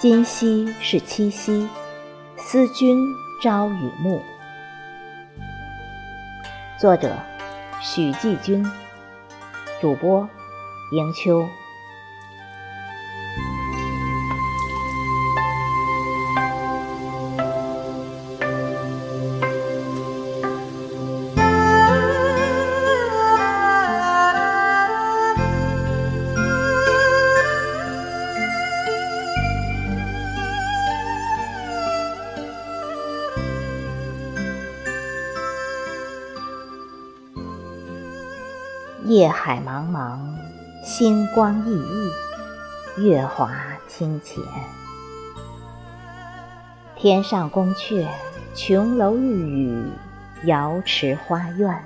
今夕是七夕，思君朝与暮。作者：许继军，主播：迎秋。夜海茫茫，星光熠熠，月华清浅。天上宫阙，琼楼玉宇，瑶池花苑。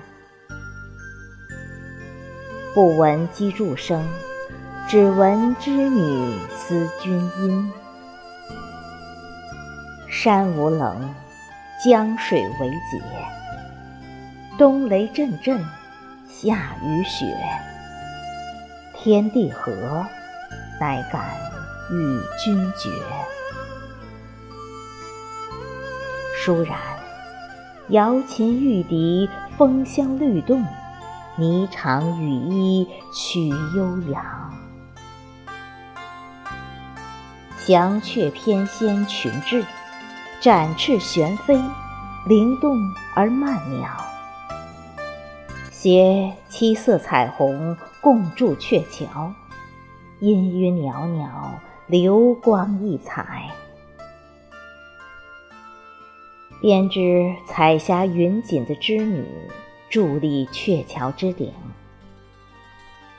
不闻机杼声，只闻织女思君音。山无棱，江水为竭。冬雷阵阵。夏雨雪，天地合，乃敢与君绝。倏然，瑶琴玉笛，风香律动，霓裳羽衣曲悠扬。翔雀翩跹群至，展翅旋飞，灵动而曼妙。携七色彩虹共筑鹊桥，氤氲袅袅，流光溢彩。编织彩霞云锦的织女伫立鹊桥之顶，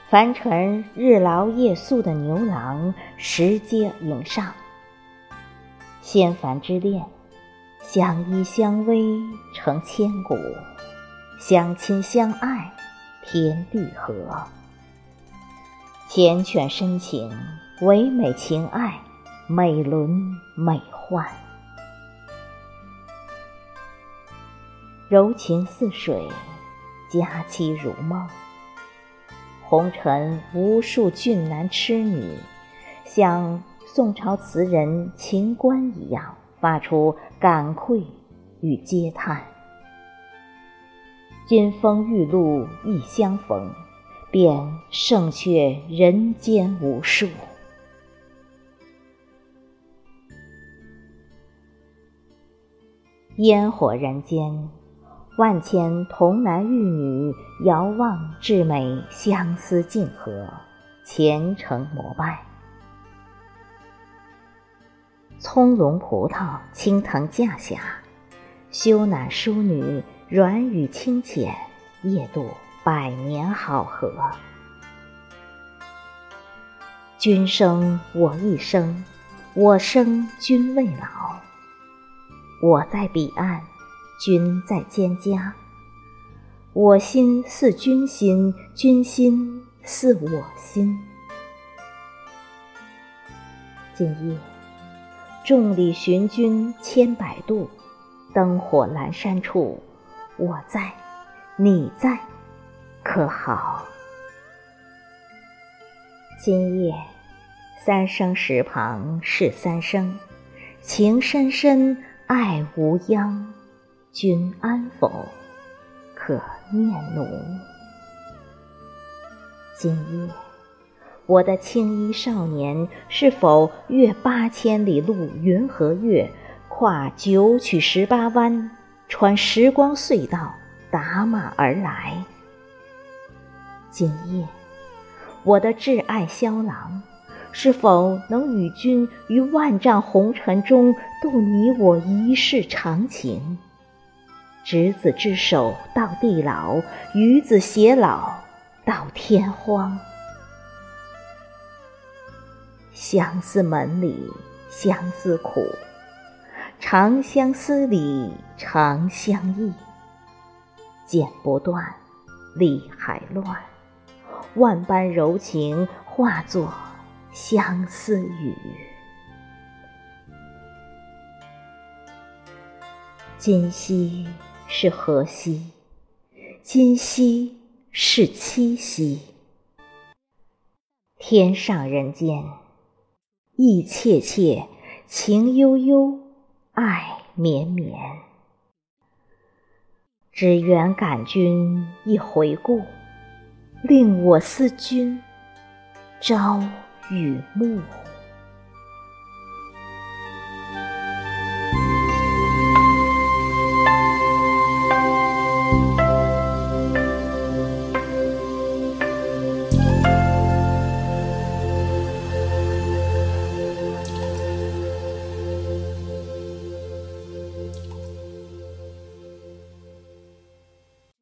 凡尘日劳夜宿的牛郎拾阶迎上。仙凡之恋，相依相偎成千古。相亲相爱，天地合；缱绻深情，唯美情爱，美轮美奂。柔情似水，佳期如梦。红尘无数俊男痴女，像宋朝词人秦观一样，发出感愧与嗟叹。金风玉露一相逢，便胜却人间无数。烟火人间，万千童男玉女遥望至美，相思竞合，虔诚膜拜。葱茏葡萄青藤架下，羞赧淑女。软语清浅，夜度百年好合。君生我亦生，我生君未老。我在彼岸，君在蒹葭。我心似君心，君心似我心。今夜，众里寻君千百度，灯火阑珊处。我在，你在，可好？今夜三生石旁是三生，情深深，爱无央。君安否？可念奴？今夜我的青衣少年，是否越八千里路云和月，跨九曲十八弯？穿时光隧道，打马而来。今夜，我的挚爱萧郎，是否能与君于万丈红尘中度你我一世长情？执子之手到地老，与子偕老到天荒。相思门里相思苦。长相思里长相忆，剪不断，理还乱，万般柔情化作相思雨。今夕是何夕？今夕是七夕。天上人间，意切切。情悠悠，爱绵绵。只缘感君一回顾，令我思君朝与暮。